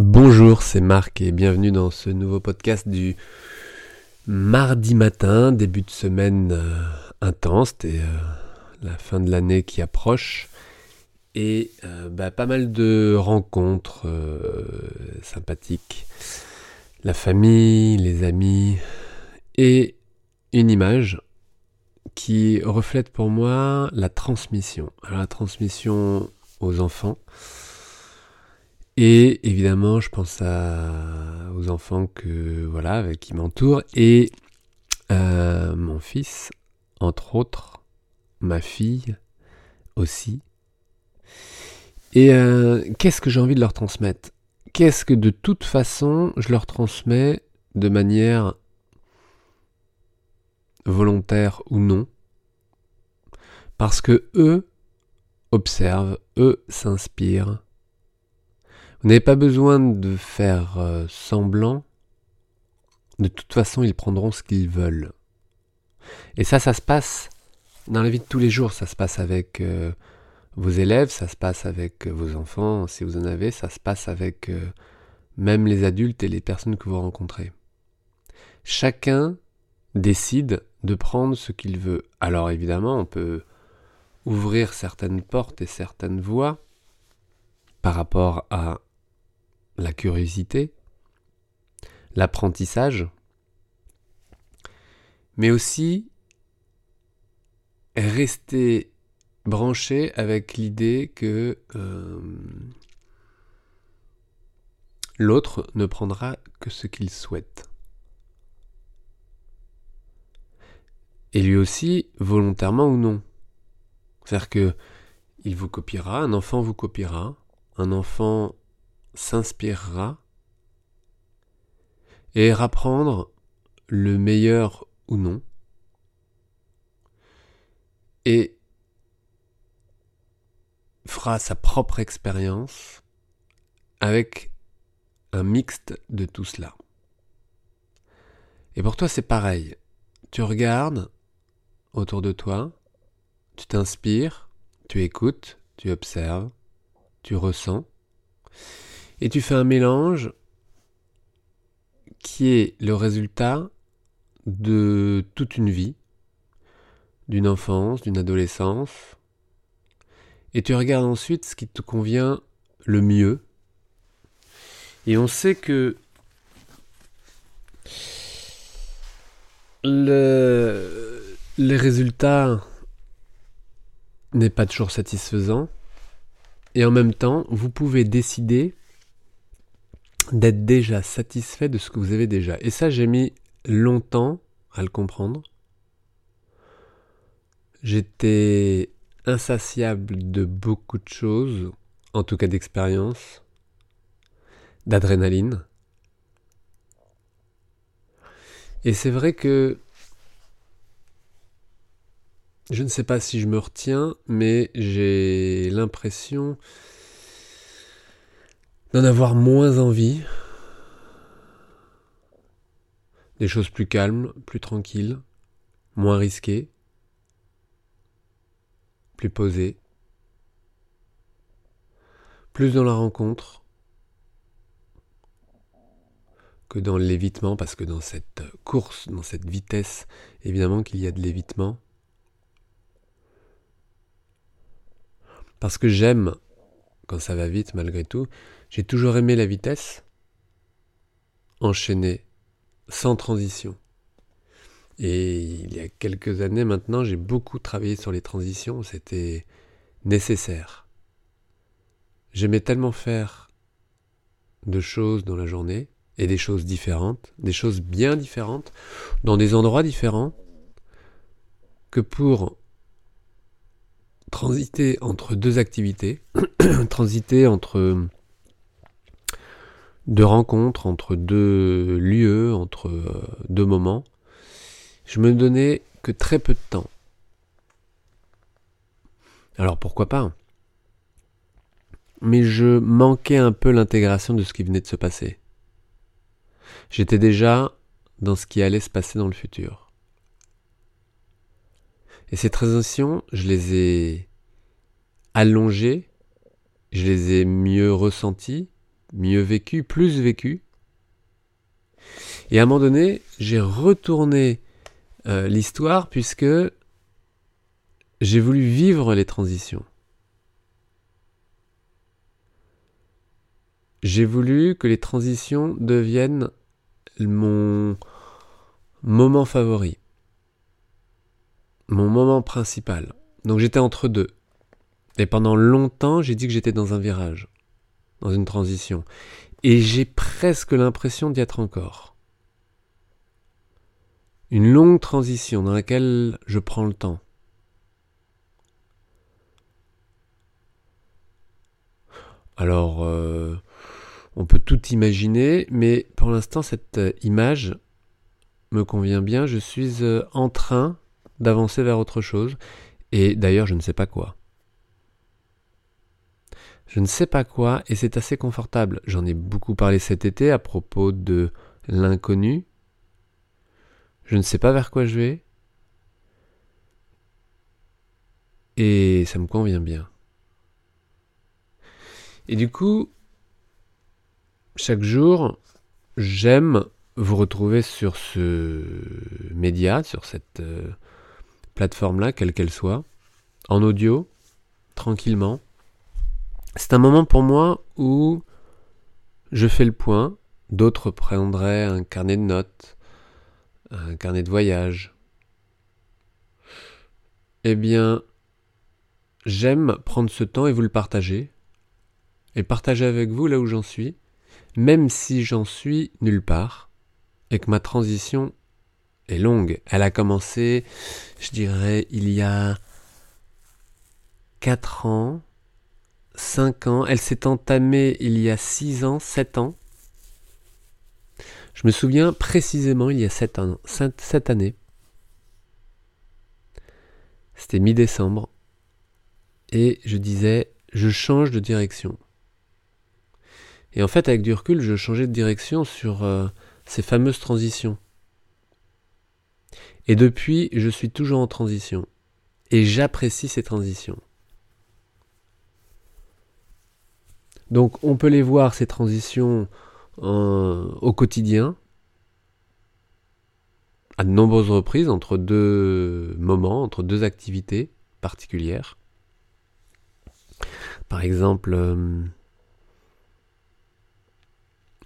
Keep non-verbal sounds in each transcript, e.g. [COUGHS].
Bonjour, c'est Marc et bienvenue dans ce nouveau podcast du mardi matin, début de semaine euh, intense, et euh, la fin de l'année qui approche. Et euh, bah, pas mal de rencontres sympathiques, la famille, les amis et une image qui reflète pour moi la transmission. la transmission aux enfants et évidemment, je pense aux enfants qui m'entourent et euh, mon fils, entre autres, ma fille aussi. Et euh, qu'est-ce que j'ai envie de leur transmettre? Qu'est-ce que de toute façon je leur transmets de manière volontaire ou non? Parce que eux observent, eux s'inspirent vous n'avez pas besoin de faire euh, semblant. De toute façon, ils prendront ce qu'ils veulent. Et ça, ça se passe dans la vie de tous les jours. Ça se passe avec euh, vos élèves, ça se passe avec euh, vos enfants, si vous en avez, ça se passe avec même les adultes et les personnes que vous rencontrez. Chacun décide de prendre ce qu'il veut. Alors évidemment, on peut ouvrir certaines portes et certaines voies par rapport à la curiosité, l'apprentissage, mais aussi rester branché avec l'idée que euh, l'autre ne prendra que ce qu'il souhaite. Et lui aussi, volontairement ou non. C'est-à-dire que il vous copiera, un enfant vous copiera, un enfant s'inspirera et rapprendre le meilleur ou non et fera sa propre expérience avec un mixte de tout cela. Et pour toi c'est pareil. Tu regardes autour de toi, tu t'inspires, tu écoutes, tu observes, tu ressens, et tu fais un mélange qui est le résultat de toute une vie, d'une enfance, d'une adolescence, et tu regardes ensuite ce qui te convient le mieux. Et on sait que le, les résultats n'est pas toujours satisfaisant. Et en même temps, vous pouvez décider d'être déjà satisfait de ce que vous avez déjà. Et ça, j'ai mis longtemps à le comprendre. J'étais insatiable de beaucoup de choses, en tout cas d'expérience, d'adrénaline. Et c'est vrai que je ne sais pas si je me retiens, mais j'ai l'impression d'en avoir moins envie. Des choses plus calmes, plus tranquilles, moins risquées, plus posées, plus dans la rencontre que dans l'évitement, parce que dans cette course, dans cette vitesse, évidemment qu'il y a de l'évitement. Parce que j'aime quand ça va vite malgré tout. J'ai toujours aimé la vitesse, enchaînée, sans transition. Et il y a quelques années maintenant, j'ai beaucoup travaillé sur les transitions, c'était nécessaire. J'aimais tellement faire de choses dans la journée, et des choses différentes, des choses bien différentes, dans des endroits différents, que pour transiter entre deux activités, [COUGHS] transiter entre deux rencontres, entre deux lieux, entre euh, deux moments, je me donnais que très peu de temps. Alors pourquoi pas Mais je manquais un peu l'intégration de ce qui venait de se passer. J'étais déjà dans ce qui allait se passer dans le futur. Et ces transitions, je les ai allongées, je les ai mieux ressenties, mieux vécu, plus vécu. Et à un moment donné, j'ai retourné euh, l'histoire puisque j'ai voulu vivre les transitions. J'ai voulu que les transitions deviennent mon moment favori, mon moment principal. Donc j'étais entre deux. Et pendant longtemps, j'ai dit que j'étais dans un virage, dans une transition. Et j'ai presque l'impression d'y être encore. Une longue transition dans laquelle je prends le temps. Alors, euh, on peut tout imaginer, mais pour l'instant, cette euh, image me convient bien. Je suis euh, en train d'avancer vers autre chose, et d'ailleurs, je ne sais pas quoi. Je ne sais pas quoi, et c'est assez confortable. J'en ai beaucoup parlé cet été à propos de l'inconnu. Je ne sais pas vers quoi je vais. Et ça me convient bien. Et du coup, chaque jour, j'aime vous retrouver sur ce média, sur cette euh, plateforme-là, quelle qu'elle soit, en audio, tranquillement. C'est un moment pour moi où je fais le point, d'autres prendraient un carnet de notes, un carnet de voyage. Eh bien, j'aime prendre ce temps et vous le partager, et partager avec vous là où j'en suis, même si j'en suis nulle part, et que ma transition est longue. Elle a commencé, je dirais, il y a 4 ans, 5 ans. Elle s'est entamée il y a 6 ans, 7 ans. Je me souviens précisément, il y a 7 ans, 7 années. C'était mi-décembre. Et je disais, je change de direction. Et en fait, avec du recul, je changeais de direction sur euh, ces fameuses transitions. Et depuis, je suis toujours en transition. Et j'apprécie ces transitions. Donc on peut les voir, ces transitions, au quotidien, à de nombreuses reprises, entre deux moments, entre deux activités particulières. Par exemple, euh,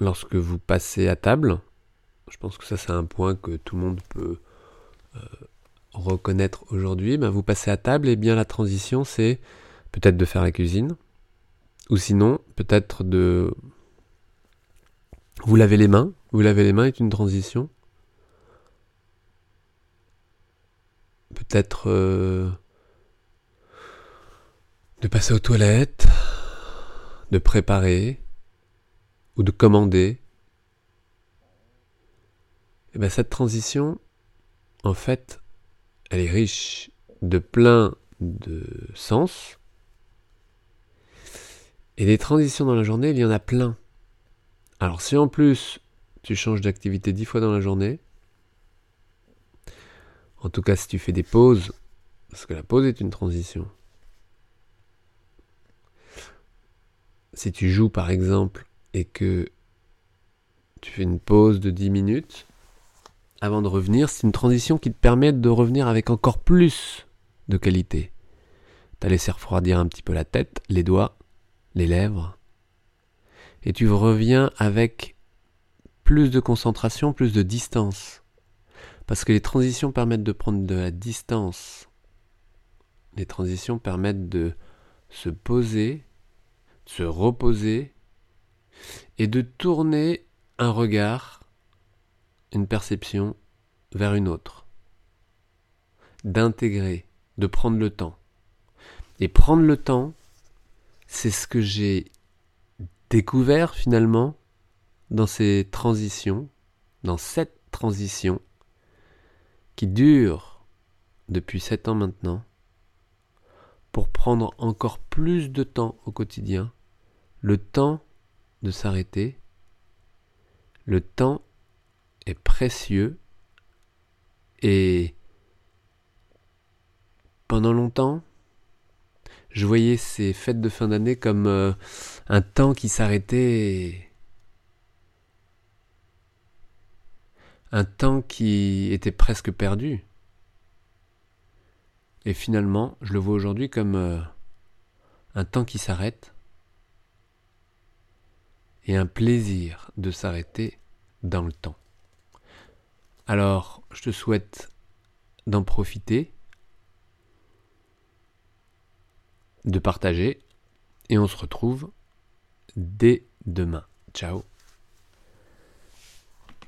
lorsque vous passez à table, je pense que ça c'est un point que tout le monde peut euh, reconnaître aujourd'hui, ben vous passez à table et bien la transition c'est peut-être de faire la cuisine, ou sinon peut-être de vous laver les mains. Vous laver les mains est une transition. Peut-être euh, de passer aux toilettes, de préparer, ou de commander, et eh bien cette transition, en fait, elle est riche de plein de sens. Et des transitions dans la journée, il y en a plein. Alors si en plus tu changes d'activité dix fois dans la journée, en tout cas si tu fais des pauses, parce que la pause est une transition. Si tu joues par exemple et que tu fais une pause de 10 minutes avant de revenir, c'est une transition qui te permet de revenir avec encore plus de qualité. Tu as laissé refroidir un petit peu la tête, les doigts, les lèvres, et tu reviens avec plus de concentration, plus de distance. Parce que les transitions permettent de prendre de la distance. Les transitions permettent de se poser, de se reposer et de tourner un regard, une perception vers une autre. D'intégrer, de prendre le temps. Et prendre le temps, c'est ce que j'ai découvert finalement dans ces transitions, dans cette transition qui dure depuis sept ans maintenant, pour prendre encore plus de temps au quotidien, le temps de s'arrêter. Le temps est précieux et pendant longtemps, Je voyais ces fêtes de fin d'année comme euh, un temps qui s'arrêtait, un temps qui était presque perdu. Et finalement, je le vois aujourd'hui comme euh, un temps qui s'arrête et un plaisir de s'arrêter dans le temps. Alors, je te souhaite d'en profiter, de partager, et on se retrouve dès demain. Ciao